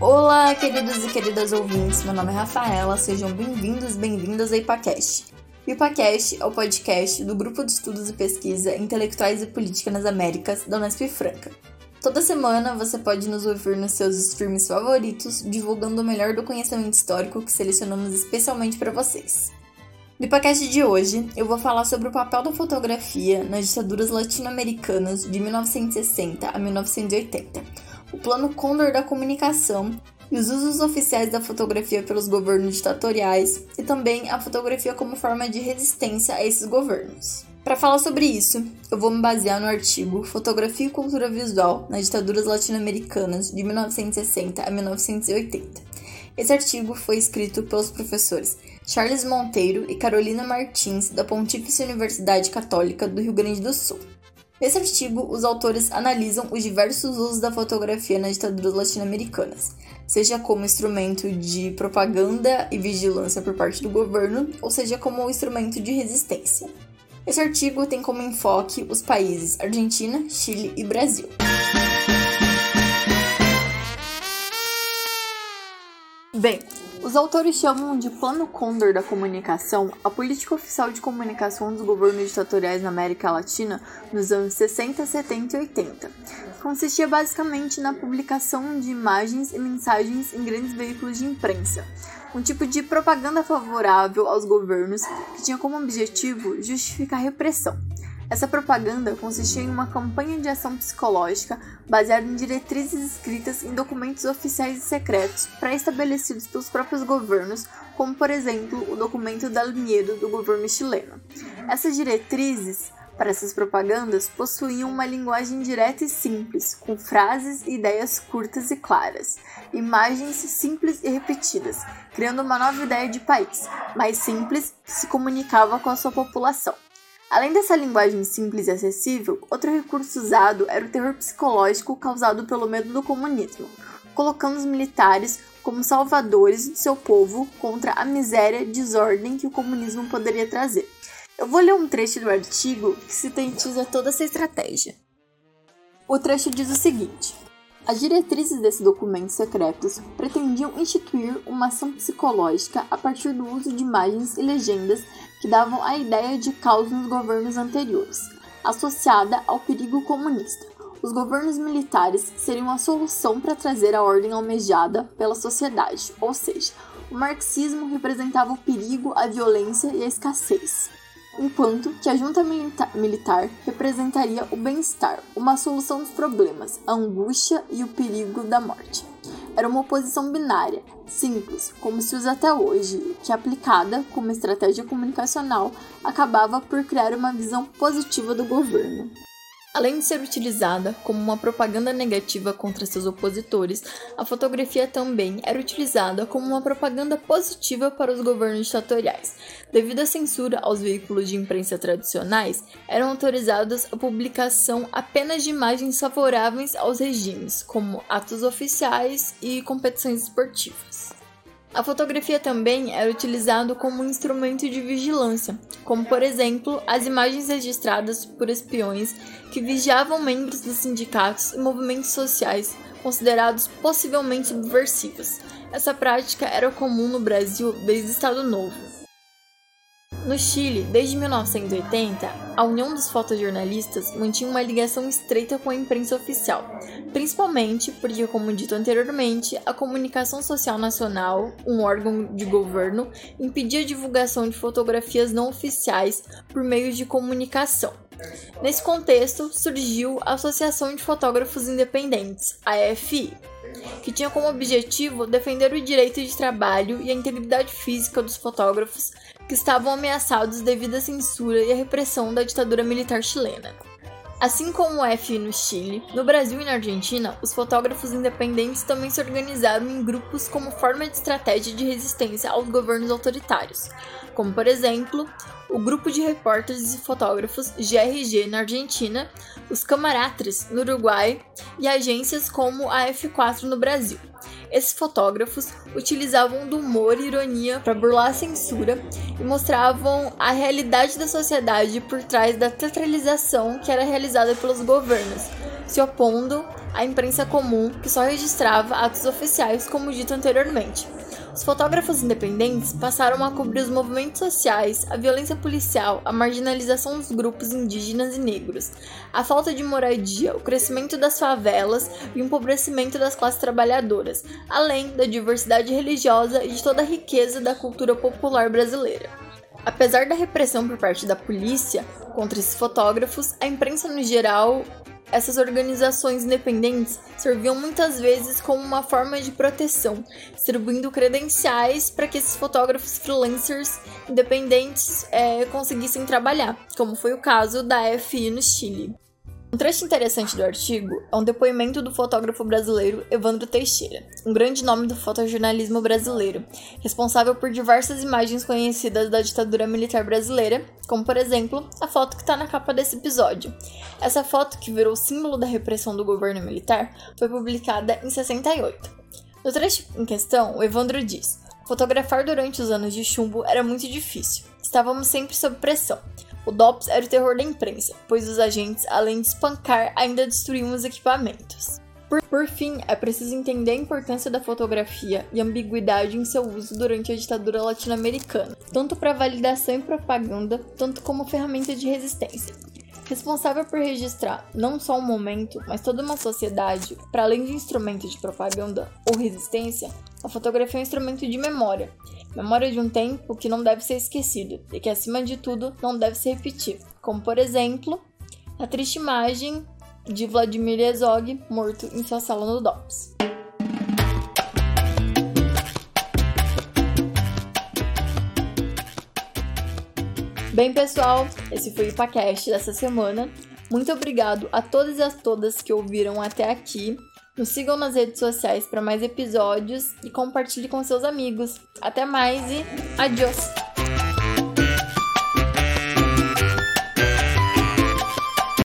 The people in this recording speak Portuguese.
Olá, queridos e queridas ouvintes. Meu nome é Rafaela. Sejam bem-vindos, bem-vindas ao IPACast. O IPACast é o podcast do Grupo de Estudos e Pesquisa Intelectuais e Política nas Américas da Unesp Franca. Toda semana você pode nos ouvir nos seus streams favoritos, divulgando o melhor do conhecimento histórico que selecionamos especialmente para vocês. No podcast de hoje, eu vou falar sobre o papel da fotografia nas ditaduras latino-americanas de 1960 a 1980 o Plano Condor da Comunicação e os usos oficiais da fotografia pelos governos ditatoriais e também a fotografia como forma de resistência a esses governos. Para falar sobre isso, eu vou me basear no artigo Fotografia e Cultura Visual nas Ditaduras Latino-Americanas de 1960 a 1980. Esse artigo foi escrito pelos professores Charles Monteiro e Carolina Martins, da Pontífice Universidade Católica do Rio Grande do Sul. Nesse artigo, os autores analisam os diversos usos da fotografia nas ditaduras latino-americanas, seja como instrumento de propaganda e vigilância por parte do governo, ou seja como instrumento de resistência. Esse artigo tem como enfoque os países Argentina, Chile e Brasil. Bem, os autores chamam de Plano Condor da Comunicação a política oficial de comunicação dos governos ditatoriais na América Latina nos anos 60, 70 e 80. Consistia basicamente na publicação de imagens e mensagens em grandes veículos de imprensa, um tipo de propaganda favorável aos governos que tinha como objetivo justificar a repressão. Essa propaganda consistia em uma campanha de ação psicológica baseada em diretrizes escritas em documentos oficiais e secretos pré-estabelecidos pelos próprios governos, como por exemplo o documento da Linheiro do governo chileno. Essas diretrizes para essas propagandas possuíam uma linguagem direta e simples, com frases e ideias curtas e claras, imagens simples e repetidas, criando uma nova ideia de país, mais simples, que se comunicava com a sua população. Além dessa linguagem simples e acessível, outro recurso usado era o terror psicológico causado pelo medo do comunismo, colocando os militares como salvadores do seu povo contra a miséria e desordem que o comunismo poderia trazer. Eu vou ler um trecho do artigo que sintetiza toda essa estratégia. O trecho diz o seguinte: As diretrizes desse documento secretos pretendiam instituir uma ação psicológica a partir do uso de imagens e legendas que davam a ideia de caos nos governos anteriores, associada ao perigo comunista. Os governos militares seriam a solução para trazer a ordem almejada pela sociedade, ou seja, o marxismo representava o perigo, a violência e a escassez, enquanto que a junta milita militar representaria o bem-estar, uma solução dos problemas, a angústia e o perigo da morte. Era uma oposição binária, simples, como se usa até hoje, que aplicada como estratégia comunicacional acabava por criar uma visão positiva do governo. Além de ser utilizada como uma propaganda negativa contra seus opositores, a fotografia também era utilizada como uma propaganda positiva para os governos ditatoriais. Devido à censura aos veículos de imprensa tradicionais, eram autorizadas a publicação apenas de imagens favoráveis aos regimes, como atos oficiais e competições esportivas. A fotografia também era utilizada como um instrumento de vigilância, como por exemplo as imagens registradas por espiões que vigiavam membros dos sindicatos e movimentos sociais considerados possivelmente subversivos. Essa prática era comum no Brasil desde o Estado Novo. No Chile, desde 1980, a União dos Fotojornalistas mantinha uma ligação estreita com a imprensa oficial, principalmente porque, como dito anteriormente, a Comunicação Social Nacional, um órgão de governo, impedia a divulgação de fotografias não oficiais por meios de comunicação. Nesse contexto, surgiu a Associação de Fotógrafos Independentes, a AFI, que tinha como objetivo defender o direito de trabalho e a integridade física dos fotógrafos que estavam ameaçados devido à censura e à repressão da ditadura militar chilena. Assim como o F no Chile, no Brasil e na Argentina, os fotógrafos independentes também se organizaram em grupos como forma de estratégia de resistência aos governos autoritários, como por exemplo o Grupo de Repórteres e Fotógrafos GRG na Argentina, os Camaratres no Uruguai e agências como a F4 no Brasil. Esses fotógrafos utilizavam do humor e ironia para burlar a censura e mostravam a realidade da sociedade por trás da teatralização que era realizada pelos governos, se opondo à imprensa comum que só registrava atos oficiais, como dito anteriormente. Os fotógrafos independentes passaram a cobrir os movimentos sociais, a violência policial, a marginalização dos grupos indígenas e negros, a falta de moradia, o crescimento das favelas e o empobrecimento das classes trabalhadoras, além da diversidade religiosa e de toda a riqueza da cultura popular brasileira. Apesar da repressão por parte da polícia contra esses fotógrafos, a imprensa no geral essas organizações independentes serviam muitas vezes como uma forma de proteção, distribuindo credenciais para que esses fotógrafos freelancers independentes é, conseguissem trabalhar, como foi o caso da FI no Chile. Um trecho interessante do artigo é um depoimento do fotógrafo brasileiro Evandro Teixeira, um grande nome do fotojornalismo brasileiro, responsável por diversas imagens conhecidas da ditadura militar brasileira, como por exemplo a foto que está na capa desse episódio. Essa foto, que virou símbolo da repressão do governo militar, foi publicada em 68. No trecho em questão, o Evandro diz: Fotografar durante os anos de chumbo era muito difícil. Estávamos sempre sob pressão. O DOPS era o terror da imprensa, pois os agentes, além de espancar, ainda destruíam os equipamentos. Por, por, fim, é preciso entender a importância da fotografia e ambiguidade em seu uso durante a ditadura latino-americana, tanto para validação e propaganda, tanto como ferramenta de resistência. Responsável por registrar não só um momento, mas toda uma sociedade, para além de instrumento de propaganda ou resistência, a fotografia é um instrumento de memória, memória de um tempo que não deve ser esquecido e que, acima de tudo, não deve se repetir, como por exemplo a triste imagem de Vladimir Herzog morto em sua sala no DOPS. Bem, pessoal, esse foi o podcast dessa semana. Muito obrigado a todas e a todas que ouviram até aqui. Nos sigam nas redes sociais para mais episódios e compartilhe com seus amigos. Até mais e adiós!